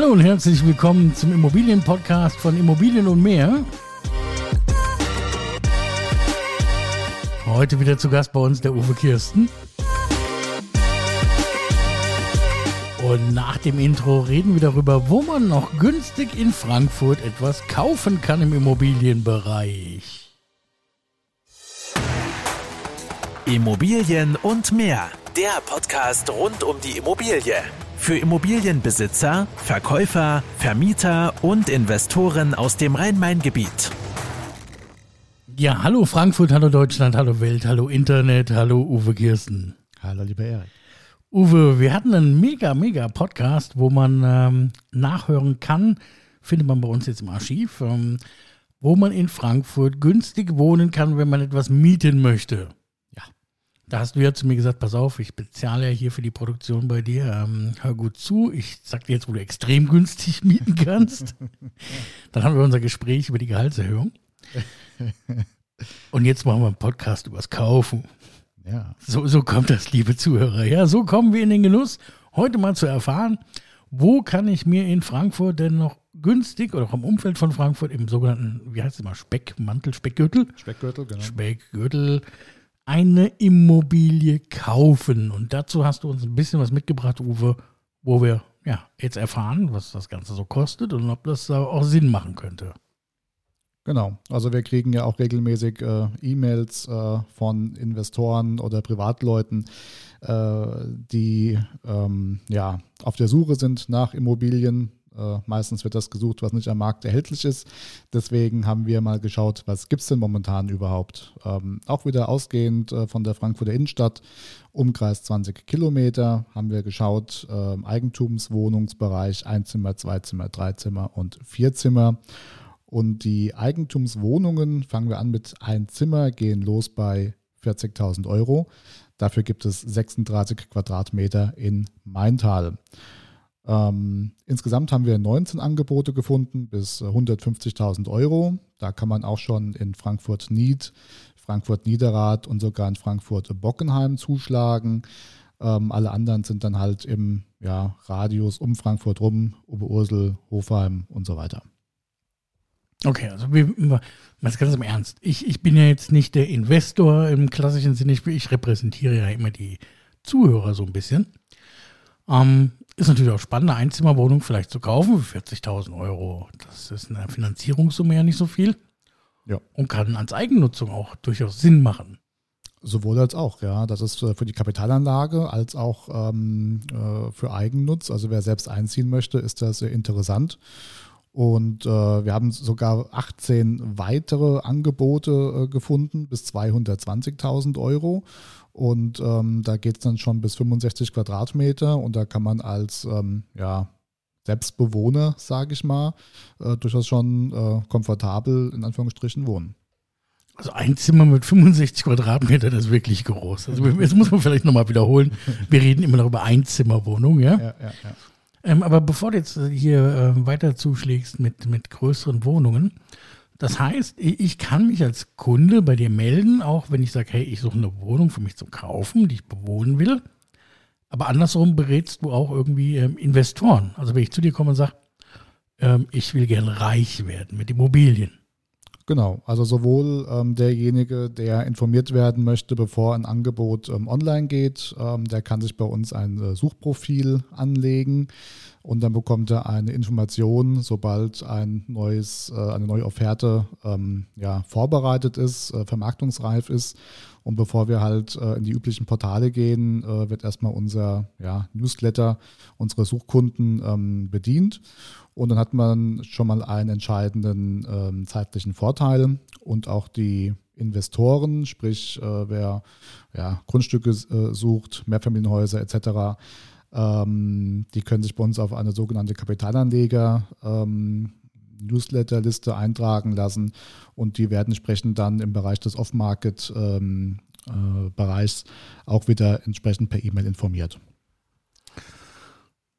Hallo und herzlich willkommen zum Immobilienpodcast von Immobilien und mehr. Heute wieder zu Gast bei uns der Uwe Kirsten. Und nach dem Intro reden wir darüber, wo man noch günstig in Frankfurt etwas kaufen kann im Immobilienbereich. Immobilien und mehr. Der Podcast rund um die Immobilie. Für Immobilienbesitzer, Verkäufer, Vermieter und Investoren aus dem Rhein-Main-Gebiet. Ja, hallo Frankfurt, hallo Deutschland, hallo Welt, hallo Internet, hallo Uwe Kirsten. Hallo, lieber Erik. Uwe, wir hatten einen mega, mega Podcast, wo man ähm, nachhören kann, findet man bei uns jetzt im Archiv, ähm, wo man in Frankfurt günstig wohnen kann, wenn man etwas mieten möchte. Da hast du ja zu mir gesagt, pass auf, ich bezahle ja hier für die Produktion bei dir. Ähm, hör gut zu, ich sag dir jetzt, wo du extrem günstig mieten kannst. Dann haben wir unser Gespräch über die Gehaltserhöhung. Und jetzt machen wir einen Podcast übers Kaufen. Ja. So, so kommt das, liebe Zuhörer. Ja, so kommen wir in den Genuss, heute mal zu erfahren, wo kann ich mir in Frankfurt denn noch günstig oder auch im Umfeld von Frankfurt im sogenannten, wie heißt es immer, Speckmantel, Speckgürtel? Speckgürtel, genau. Speckgürtel eine Immobilie kaufen. Und dazu hast du uns ein bisschen was mitgebracht, Uwe, wo wir ja jetzt erfahren, was das Ganze so kostet und ob das auch Sinn machen könnte. Genau, also wir kriegen ja auch regelmäßig äh, E-Mails äh, von Investoren oder Privatleuten, äh, die ähm, ja, auf der Suche sind nach Immobilien. Äh, meistens wird das gesucht, was nicht am Markt erhältlich ist. Deswegen haben wir mal geschaut, was gibt es denn momentan überhaupt. Ähm, auch wieder ausgehend äh, von der Frankfurter Innenstadt, Umkreis 20 Kilometer, haben wir geschaut, äh, Eigentumswohnungsbereich, Einzimmer, Zweizimmer, Dreizimmer und Vierzimmer. Und die Eigentumswohnungen fangen wir an mit ein Zimmer, gehen los bei 40.000 Euro. Dafür gibt es 36 Quadratmeter in Maintal. Ähm, insgesamt haben wir 19 Angebote gefunden bis 150.000 Euro. Da kann man auch schon in Frankfurt-Nied, Frankfurt-Niederrad und sogar in Frankfurt-Bockenheim zuschlagen. Ähm, alle anderen sind dann halt im ja, Radius um Frankfurt rum, Oberursel, Hofheim und so weiter. Okay, also wir, ganz im Ernst. Ich, ich bin ja jetzt nicht der Investor im klassischen Sinne, ich, ich repräsentiere ja immer die Zuhörer so ein bisschen. Ähm, ist natürlich auch spannend, eine Einzimmerwohnung vielleicht zu kaufen für 40.000 Euro. Das ist eine Finanzierungssumme ja nicht so viel. Ja. Und kann als Eigennutzung auch durchaus Sinn machen. Sowohl als auch, ja. Das ist äh, für die Kapitalanlage als auch ähm, äh, für Eigennutz. Also wer selbst einziehen möchte, ist das sehr interessant. Und äh, wir haben sogar 18 weitere Angebote äh, gefunden bis 220.000 Euro. Und ähm, da geht es dann schon bis 65 Quadratmeter und da kann man als ähm, ja, Selbstbewohner, sage ich mal, äh, durchaus schon äh, komfortabel in Anführungsstrichen wohnen. Also ein Zimmer mit 65 Quadratmetern ist wirklich groß. Also jetzt muss man vielleicht nochmal wiederholen. Wir reden immer noch über Einzimmerwohnung, ja? Ja, ja, ja. Ähm, aber bevor du jetzt hier äh, weiter zuschlägst mit, mit größeren Wohnungen, das heißt, ich kann mich als Kunde bei dir melden, auch wenn ich sage, hey, ich suche eine Wohnung für mich zum Kaufen, die ich bewohnen will. Aber andersrum berätst du auch irgendwie ähm, Investoren. Also wenn ich zu dir komme und sage, ähm, ich will gerne reich werden mit Immobilien. Genau, also sowohl ähm, derjenige, der informiert werden möchte, bevor ein Angebot ähm, online geht, ähm, der kann sich bei uns ein äh, Suchprofil anlegen und dann bekommt er eine Information, sobald ein neues, äh, eine neue Offerte ähm, ja, vorbereitet ist, äh, vermarktungsreif ist. Und bevor wir halt äh, in die üblichen Portale gehen, äh, wird erstmal unser ja, Newsletter, unsere Suchkunden ähm, bedient. Und dann hat man schon mal einen entscheidenden ähm, zeitlichen Vorteil und auch die Investoren, sprich äh, wer ja, Grundstücke äh, sucht, Mehrfamilienhäuser etc., ähm, die können sich bei uns auf eine sogenannte Kapitalanleger ähm, Newsletterliste eintragen lassen und die werden entsprechend dann im Bereich des Off-Market ähm, äh, Bereichs auch wieder entsprechend per E-Mail informiert.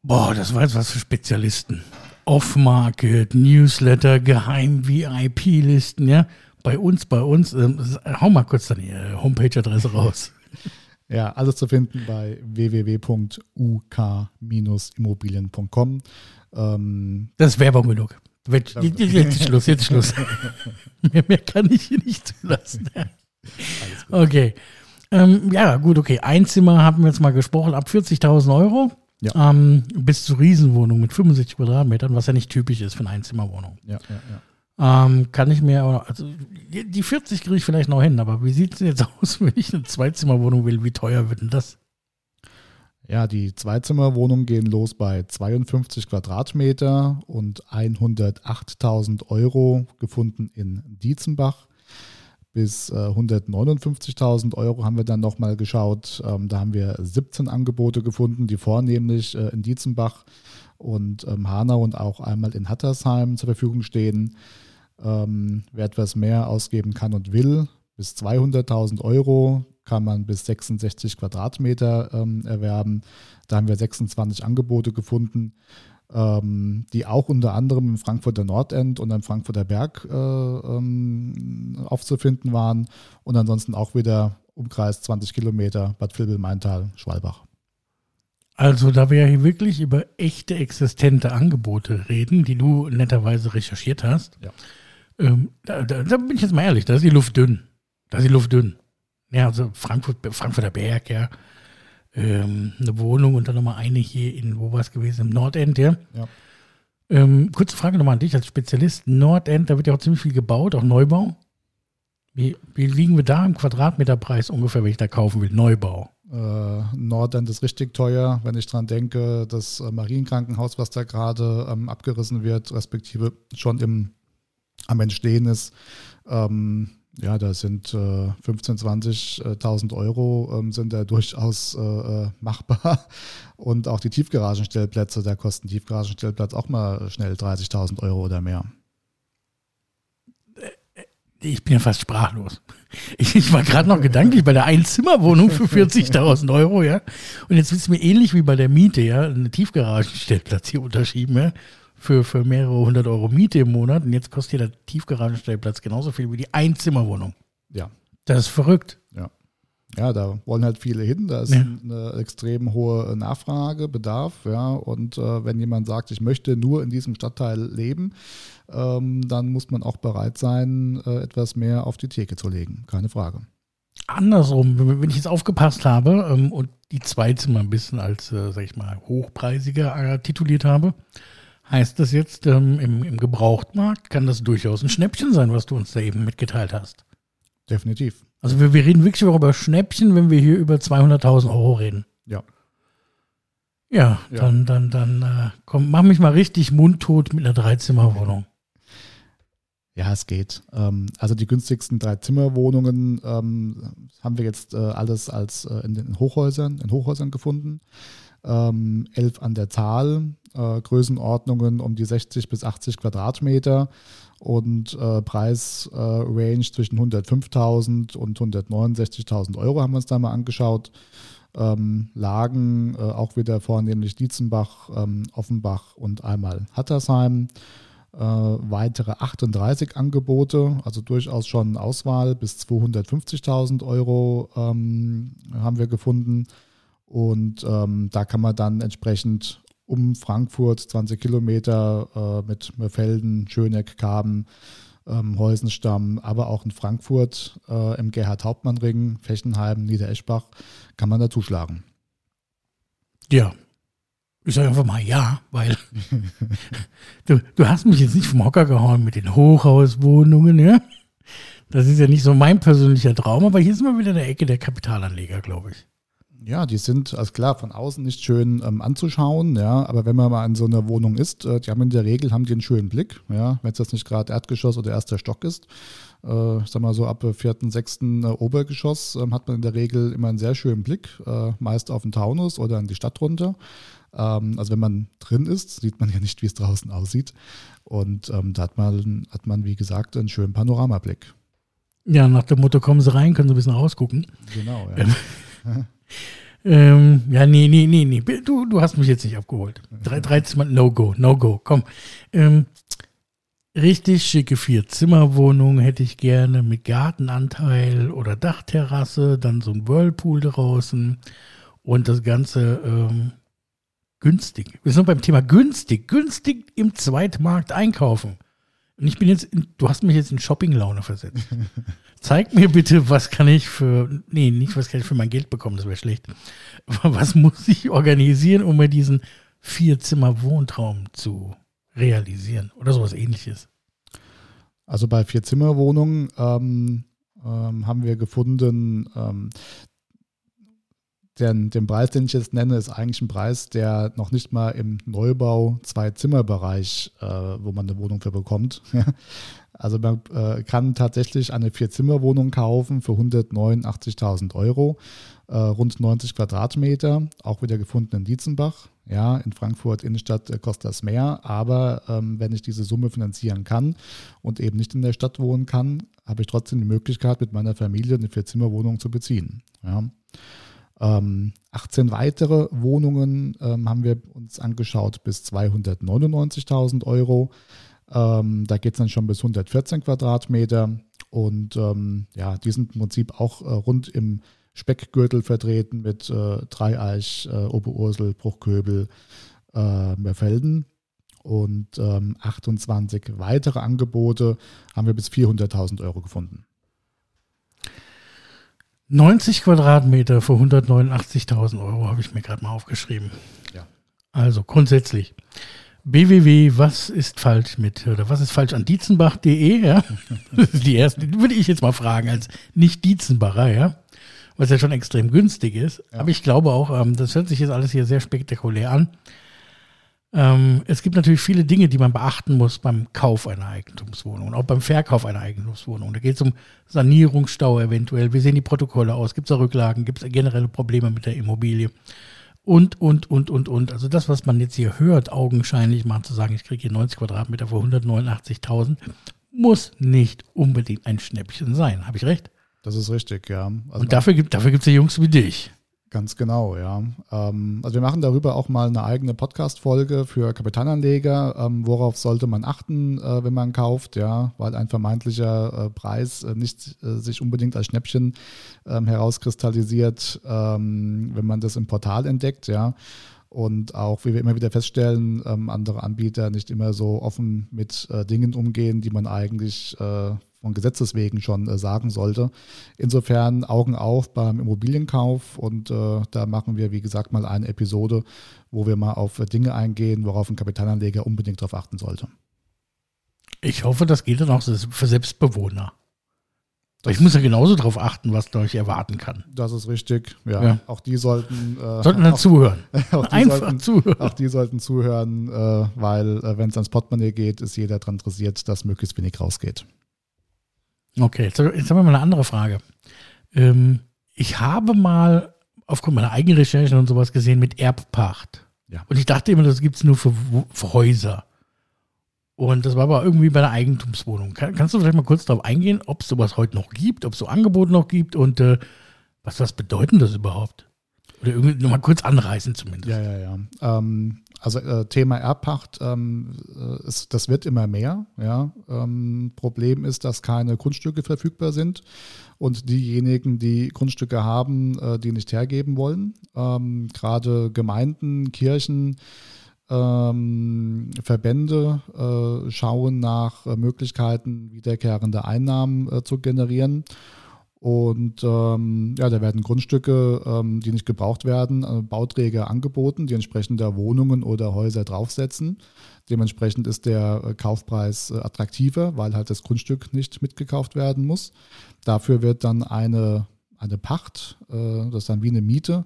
Boah, das war jetzt was für Spezialisten. Off-Market, Newsletter, Geheim-VIP-Listen, ja. Bei uns, bei uns, ähm, hau mal kurz dann die Homepage-Adresse raus. Ja, alles zu finden bei www.uk-immobilien.com. Ähm, Das ist Werbung genug. Jetzt, ist Schluss, jetzt ist Schluss. mehr, mehr kann ich hier nicht zulassen. Okay. Ähm, ja, gut, okay. Einzimmer haben wir jetzt mal gesprochen, ab 40.000 Euro. Ja. Ähm, bis zu Riesenwohnungen mit 65 Quadratmetern, was ja nicht typisch ist für eine Einzimmerwohnung. ja, ja, ja. Ähm, kann ich mir, auch- also die die 40 kriege ich vielleicht noch hin, aber wie sieht es jetzt aus, wenn ich eine Zweizimmerwohnung will? Wie teuer wird denn das? Ja, die Zweizimmerwohnungen gehen los bei 52 Quadratmeter und 108.000 Euro gefunden in Dietzenbach. Bis äh, 159.000 Euro haben wir dann nochmal geschaut. Ähm, da haben wir 17 Angebote gefunden, die vornehmlich äh, in Dietzenbach und ähm, Hanau und auch einmal in Hattersheim zur Verfügung stehen. Ähm, wer etwas mehr ausgeben kann und will, bis 200.000 Euro kann man bis 66 Quadratmeter ähm, erwerben. Da haben wir 26 Angebote gefunden, ähm, die auch unter anderem im Frankfurter Nordend und am Frankfurter Berg äh, ähm, aufzufinden waren und ansonsten auch wieder Umkreis 20 Kilometer Bad Vilbel-Maintal, Schwalbach. Also, da wir hier wirklich über echte existente Angebote reden, die du netterweise recherchiert hast, Ja. ähm, da, da, da bin ich jetzt mal ehrlich, da ist die Luft dünn. Da ist die Luft dünn. Ja, also Frankfurt, Frankfurter Berg, ja. Ähm, eine Wohnung und dann nochmal eine hier in, wo war es gewesen? Im Nordend, ja. Ja. Ähm, kurze Frage nochmal an dich als Spezialist. Nordend, da wird ja auch ziemlich viel gebaut, auch Neubau. Wie, wie liegen wir da im Quadratmeterpreis ungefähr, wenn ich da kaufen will? Neubau. Äh, Nordend ist richtig teuer, wenn ich dran denke, das äh, Marienkrankenhaus, was da gerade ähm, abgerissen wird, respektive schon im, am Entstehen ist. Ähm, ja, da sind äh, 15.000, 20.000 Euro ähm, sind da durchaus äh, äh, machbar. Und auch die Tiefgaragenstellplätze, da kosten Tiefgaragenstellplatz auch mal schnell 30.000 Euro oder mehr. Ich bin ja fast sprachlos. Ich, war gerade noch gedanklich bei der Einzimmerwohnung für 40.000 Euro, ja. Und jetzt ist es mir ähnlich wie bei der Miete, ja. Eine Tiefgaragenstellplatz hier unterschieben, ja. Für, für mehrere hundert Euro Miete im Monat. Und jetzt kostet der Tiefgaragenstellplatz genauso viel wie die Einzimmerwohnung. Ja, Das ist verrückt. Ja, da wollen halt viele hin. Da ist Ja. eine extrem hohe Nachfrage, Bedarf. Ja, und äh, wenn jemand sagt, ich möchte nur in diesem Stadtteil leben, ähm, dann muss man auch bereit sein, äh, etwas mehr auf die Theke zu legen. Keine Frage. Andersrum, wenn wenn ich jetzt aufgepasst habe ähm, und die Zweizimmer ein bisschen als, äh, sag ich mal, hochpreisiger äh, tituliert habe, heißt das jetzt, ähm, im, im Gebrauchtmarkt kann das durchaus ein Schnäppchen sein, was du uns da eben mitgeteilt hast. Definitiv. Also wir, wir reden wirklich auch über Schnäppchen, wenn wir hier über 200.000 Euro reden. Ja. Ja, Ja. dann, dann, dann, äh, komm, mach mich mal richtig mundtot mit einer Dreizimmerwohnung. Ja, es geht. Ähm, also die günstigsten drei Zimmerwohnungen ähm, haben wir jetzt äh, alles als äh, in den Hochhäusern, in Hochhäusern gefunden. Ähm, elf an der Zahl, äh, Größenordnungen um die 60 bis 80 Quadratmeter und äh, Preisrange zwischen 105.000 und 169.000 Euro haben wir uns da mal angeschaut. Ähm, Lagen äh, auch wieder vornehmlich Dietzenbach, ähm, Offenbach und einmal Hattersheim äh, weitere 38 Angebote, also durchaus schon Auswahl bis 250.000 Euro ähm, haben wir gefunden. Und ähm, da kann man dann entsprechend um Frankfurt 20 Kilometer äh, mit Mörfelden, Schöneck, Kaben, ähm, Heusenstamm, aber auch in Frankfurt äh, im Gerhard-Hauptmann-Ring, Fechenheim, Niedereschbach kann man da zuschlagen. Ja. Ich sage einfach mal ja, weil du, du hast mich jetzt nicht vom Hocker gehauen mit den Hochhauswohnungen, ja. Das ist ja nicht so mein persönlicher Traum, aber hier sind wir wieder in der Ecke der Kapitalanleger, glaube ich. Ja, die sind, also klar, von außen nicht schön ähm, anzuschauen, ja, aber wenn man mal in so einer Wohnung ist, äh, die haben in der Regel haben die einen schönen Blick, ja, wenn es jetzt nicht gerade Erdgeschoss oder erster Stock ist. Äh, ich sag mal so, ab äh, vierten, sechsten äh, Obergeschoss ähm, hat man in der Regel immer einen sehr schönen Blick, äh, meist auf den Taunus oder in die Stadt runter. Ähm, also wenn man drin ist, sieht man ja nicht, wie es draußen aussieht. Und ähm, da hat man, hat man, wie gesagt, einen schönen Panoramablick. Ja, nach dem Motto, kommen Sie rein, können Sie ein bisschen rausgucken. Genau, ja. Ähm, ja, nee, nee, nee, nee. Du, du hast mich jetzt nicht abgeholt. Drei, drei Zimmer, no go, no go. Komm. Ähm, richtig schicke Vier-Zimmer-Wohnung hätte ich gerne mit Gartenanteil oder Dachterrasse, dann so ein Whirlpool draußen und das Ganze ähm, günstig. Wir sind beim Thema günstig. Günstig im Zweitmarkt einkaufen. Und ich bin jetzt, in, du hast mich jetzt in Shopping-Laune versetzt. Zeig mir bitte, was kann ich für, nee, nicht was kann ich für mein Geld bekommen, das wäre schlecht. Was muss ich organisieren, um mir diesen Vier-Zimmer-Wohntraum zu realisieren oder sowas ähnliches? Also bei Vier-Zimmer-Wohnungen ähm, ähm, haben wir gefunden, ähm, den, den Preis, den ich jetzt nenne, ist eigentlich ein Preis, der noch nicht mal im Neubau Zwei-Zimmer-Bereich, äh, wo man eine Wohnung für bekommt. also man äh, kann tatsächlich eine Vier-Zimmer-Wohnung kaufen für 189.000 Euro, äh, rund 90 Quadratmeter, auch wieder gefunden in Dietzenbach. Ja, in Frankfurt Innenstadt äh, kostet das mehr, aber ähm, wenn ich diese Summe finanzieren kann und eben nicht in der Stadt wohnen kann, habe ich trotzdem die Möglichkeit, mit meiner Familie eine Vier-Zimmer-Wohnung zu beziehen. Ja. Ähm, 18 weitere Wohnungen ähm, haben wir uns angeschaut bis 299.000 Euro. Ähm, da geht es dann schon bis 114 Quadratmeter. Und ähm, ja, die sind im Prinzip auch äh, rund im Speckgürtel vertreten mit äh, Dreieich, äh, Oberursel, Bruchköbel, äh, Merfelden. Und 28 ähm, weitere Angebote haben wir bis 400.000 Euro gefunden. 90 Quadratmeter für 189.000 Euro habe ich mir gerade mal aufgeschrieben. Ja. Also grundsätzlich www, was ist falsch mit, oder was ist falsch an Dietzenbach.de, ja? Das ist die erste, würde ich jetzt mal fragen, als nicht Dietzenbacher, ja? Was ja schon extrem günstig ist. Ja. Aber ich glaube auch, ähm, das hört sich jetzt alles hier sehr spektakulär an. Ähm, es gibt natürlich viele Dinge, die man beachten muss beim Kauf einer Eigentumswohnung und auch beim Verkauf einer Eigentumswohnung. Da geht es um Sanierungsstau eventuell. Wie sehen die Protokolle aus? Gibt es da Rücklagen? Gibt es generelle Probleme mit der Immobilie? Und, und, und, und, und. Also das, was man jetzt hier hört, augenscheinlich mal zu sagen, ich kriege hier 90 Quadratmeter für 189.000, muss nicht unbedingt ein Schnäppchen sein. Habe ich recht? Das ist richtig, ja. Also und dafür gibt es ja Jungs wie dich. Ganz genau, ja. Ähm, also wir machen darüber auch mal eine eigene Podcast-Folge für Kapitalanleger. Ähm, worauf sollte man achten, äh, wenn man kauft, ja, weil ein vermeintlicher äh, Preis äh, nicht sich unbedingt als Schnäppchen ähm, herauskristallisiert, wenn man das im Portal entdeckt, ja. Und auch, wie wir immer wieder feststellen, andere Anbieter nicht immer so offen mit Dingen umgehen, die man eigentlich von Gesetzes wegen schon äh, sagen sollte. Insofern Augen auf beim Immobilienkauf und äh, da machen wir, wie gesagt, mal eine Episode, wo wir mal auf Dinge eingehen, worauf ein Kapitalanleger unbedingt darauf achten sollte. Ich hoffe, das geht dann auch für Selbstbewohner. Das ich muss ja genauso darauf achten, was euch erwarten kann. Das ist richtig. Ja, ja. auch die sollten. Äh, sollten dann auch, zuhören. auch Einfach sollten, zuhören. Auch die sollten zuhören, äh, weil, äh, wenn es ans Portemonnaie geht, ist jeder daran interessiert, dass möglichst wenig rausgeht. Okay, jetzt, jetzt haben wir mal eine andere Frage. Ähm, ich habe mal aufgrund meiner eigenen Recherchen und sowas gesehen mit Erbpacht. Ja. Und ich dachte immer, das gibt es nur für, für, Häuser. Und das war aber irgendwie bei der Eigentumswohnung. Kann, kannst du vielleicht mal kurz darauf eingehen, ob es sowas heute noch gibt, ob es so Angebote noch gibt und äh, was, was bedeuten das überhaupt? Oder irgendwie nochmal kurz anreißen zumindest. Ja, ja, ja. Ähm, also äh, Thema Erbpacht, ähm, äh, ist, das wird immer mehr. Ja. Ähm, Problem ist, dass keine Grundstücke verfügbar sind und diejenigen, die Grundstücke haben, äh, die nicht hergeben wollen. Ähm, Gerade Gemeinden, Kirchen, ähm, Verbände äh, schauen nach äh, Möglichkeiten, wiederkehrende Einnahmen äh, zu generieren. Und ähm, ja, da werden Grundstücke, ähm, die nicht gebraucht werden, äh, Bauträger angeboten, die entsprechend da Wohnungen oder Häuser draufsetzen. Dementsprechend ist der äh, Kaufpreis äh, attraktiver, weil halt das Grundstück nicht mitgekauft werden muss. Dafür wird dann eine, eine Pacht, äh, das ist dann wie eine Miete,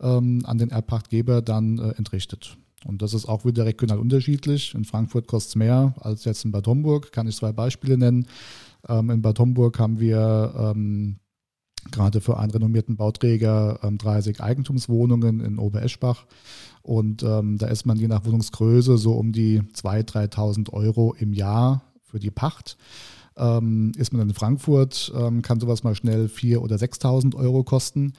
ähm, an den Erbpachtgeber dann äh, entrichtet. Und das ist auch wieder regional unterschiedlich. In Frankfurt kostet es mehr als jetzt in Bad Homburg. Kann ich zwei Beispiele nennen. Ähm, in Bad Homburg haben wir ähm, gerade für einen renommierten Bauträger ähm, 30 Eigentumswohnungen in Obereschbach. Und ähm, da ist man je nach Wohnungsgröße so um die 2.000, 3.000 Euro im Jahr für die Pacht. Ähm, ist man in Frankfurt, ähm, kann sowas mal schnell 4.000 oder 6.000 Euro kosten.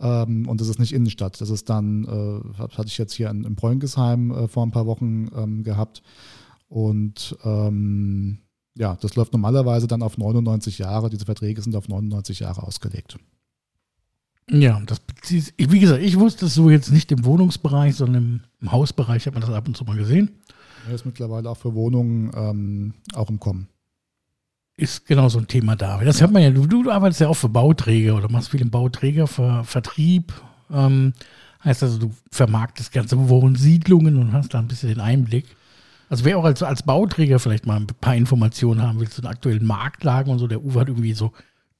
Ähm, und das ist nicht Innenstadt. Das ist dann, äh, hatte ich jetzt hier in, in Bräungesheim äh, vor ein paar Wochen ähm, gehabt. Und ähm, ja, das läuft normalerweise dann auf 99 Jahre. Diese Verträge sind auf 99 Jahre ausgelegt. Ja, das wie gesagt, ich wusste es so jetzt nicht im Wohnungsbereich, sondern im Im Hausbereich hat man das ab und zu mal gesehen. Er ist mittlerweile auch für Wohnungen ähm, auch im Kommen. Ist genau so ein Thema da. Das hört man ja, du, du arbeitest ja auch für Bauträger oder machst viel im Bauträger für Vertrieb. Ähm, heißt also, du vermarktest ganze Wohnsiedlungen und hast da ein bisschen den Einblick. Also wer auch als, als Bauträger vielleicht mal ein paar Informationen haben will zu den aktuellen Marktlagen und so, der Uwe hat irgendwie so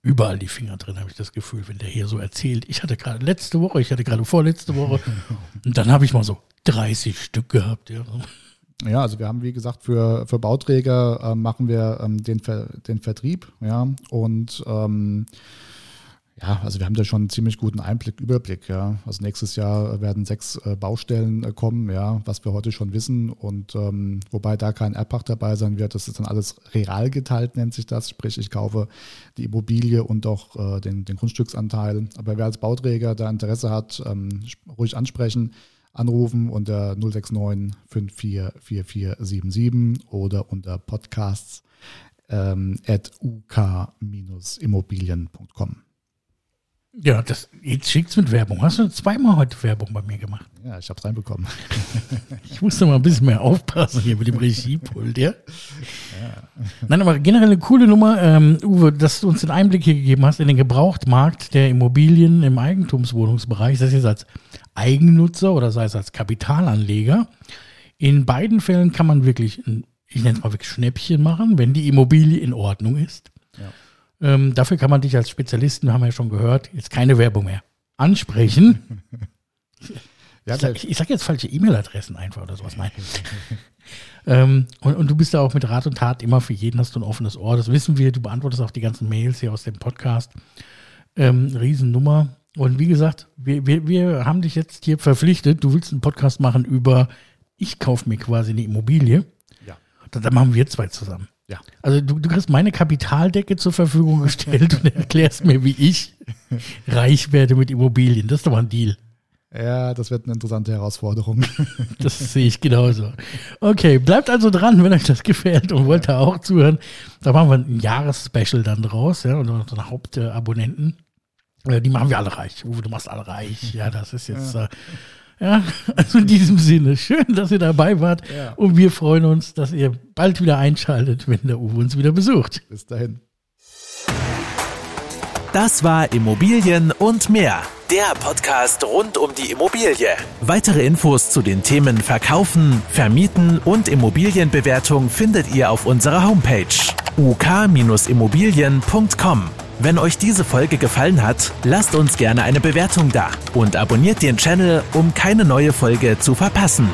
überall die Finger drin, habe ich das Gefühl, wenn der hier so erzählt. Ich hatte gerade letzte Woche, ich hatte gerade vorletzte Woche und dann habe ich mal so 30 Stück gehabt. Ja. Ja, also wir haben, wie gesagt, für, für Bauträger äh, machen wir ähm, den, Ver, den Vertrieb, ja, und ähm, ja, also wir haben da schon einen ziemlich guten Einblick, Überblick, ja. Also nächstes Jahr werden sechs äh, Baustellen äh, kommen, ja, was wir heute schon wissen. Und ähm, wobei da kein Erbpacht dabei sein wird, das ist dann alles real geteilt, nennt sich das. Sprich, ich kaufe die Immobilie und auch äh, den, den Grundstücksanteil. Aber wer als Bauträger da Interesse hat, ähm, ruhig ansprechen anrufen unter 069 544477 oder unter podcasts ähm, at uk-immobilien.com. Ja, das, jetzt schickt's mit Werbung. Hast du zweimal heute Werbung bei mir gemacht? Ja, ich hab's reinbekommen. ich musste mal ein bisschen mehr aufpassen hier mit dem Regiepult, ja? ja. Nein, aber generell eine coole Nummer, ähm, Uwe, dass du uns den Einblick hier gegeben hast in den Gebrauchtmarkt der Immobilien im Eigentumswohnungsbereich, sei es jetzt als Eigennutzer oder sei es als Kapitalanleger. In beiden Fällen kann man wirklich, ein, ich nenne es mal wirklich Schnäppchen machen, wenn die Immobilie in Ordnung ist. Ähm, dafür kann man dich als Spezialisten, haben wir ja schon gehört, jetzt keine Werbung mehr, ansprechen. ja, ich, sag, ich sage jetzt falsche E-Mail-Adressen einfach oder sowas. Nein. ähm, und, und, du bist ja auch mit Rat und Tat immer für jeden hast du ein offenes Ohr. Das wissen wir. Du beantwortest auch die ganzen Mails hier aus dem Podcast. Ähm, Riesennummer. Und wie gesagt, wir, wir, wir haben dich jetzt hier verpflichtet. Du willst einen Podcast machen über, ich kaufe mir quasi eine Immobilie. Ja. Dann machen wir zwei zusammen. Ja. Also du, du kriegst meine Kapitaldecke zur Verfügung gestellt und erklärst mir, wie ich reich werde mit Immobilien. Das ist doch mal ein Deal. Ja, das wird eine interessante Herausforderung. Das sehe ich genauso. Okay, bleibt also dran, wenn euch das gefällt und wollt da auch zuhören. Da machen wir ein Jahresspecial dann draus, ja, und unsere Hauptabonnenten. Äh, die machen wir alle reich. Uwe, du machst alle reich. Ja, das ist jetzt. Ja. Äh, ja, also in diesem Sinne, schön, dass ihr dabei wart. Ja. Und wir freuen uns, dass ihr bald wieder einschaltet, wenn der Uwe uns wieder besucht. Bis dahin. Das war Immobilien und mehr. Der Podcast rund um die Immobilie. Weitere Infos zu den Themen Verkaufen, Vermieten und Immobilienbewertung findet ihr auf unserer Homepage uk-immobilien.com. Wenn euch diese Folge gefallen hat, lasst uns gerne eine Bewertung da und abonniert den Channel, um keine neue Folge zu verpassen.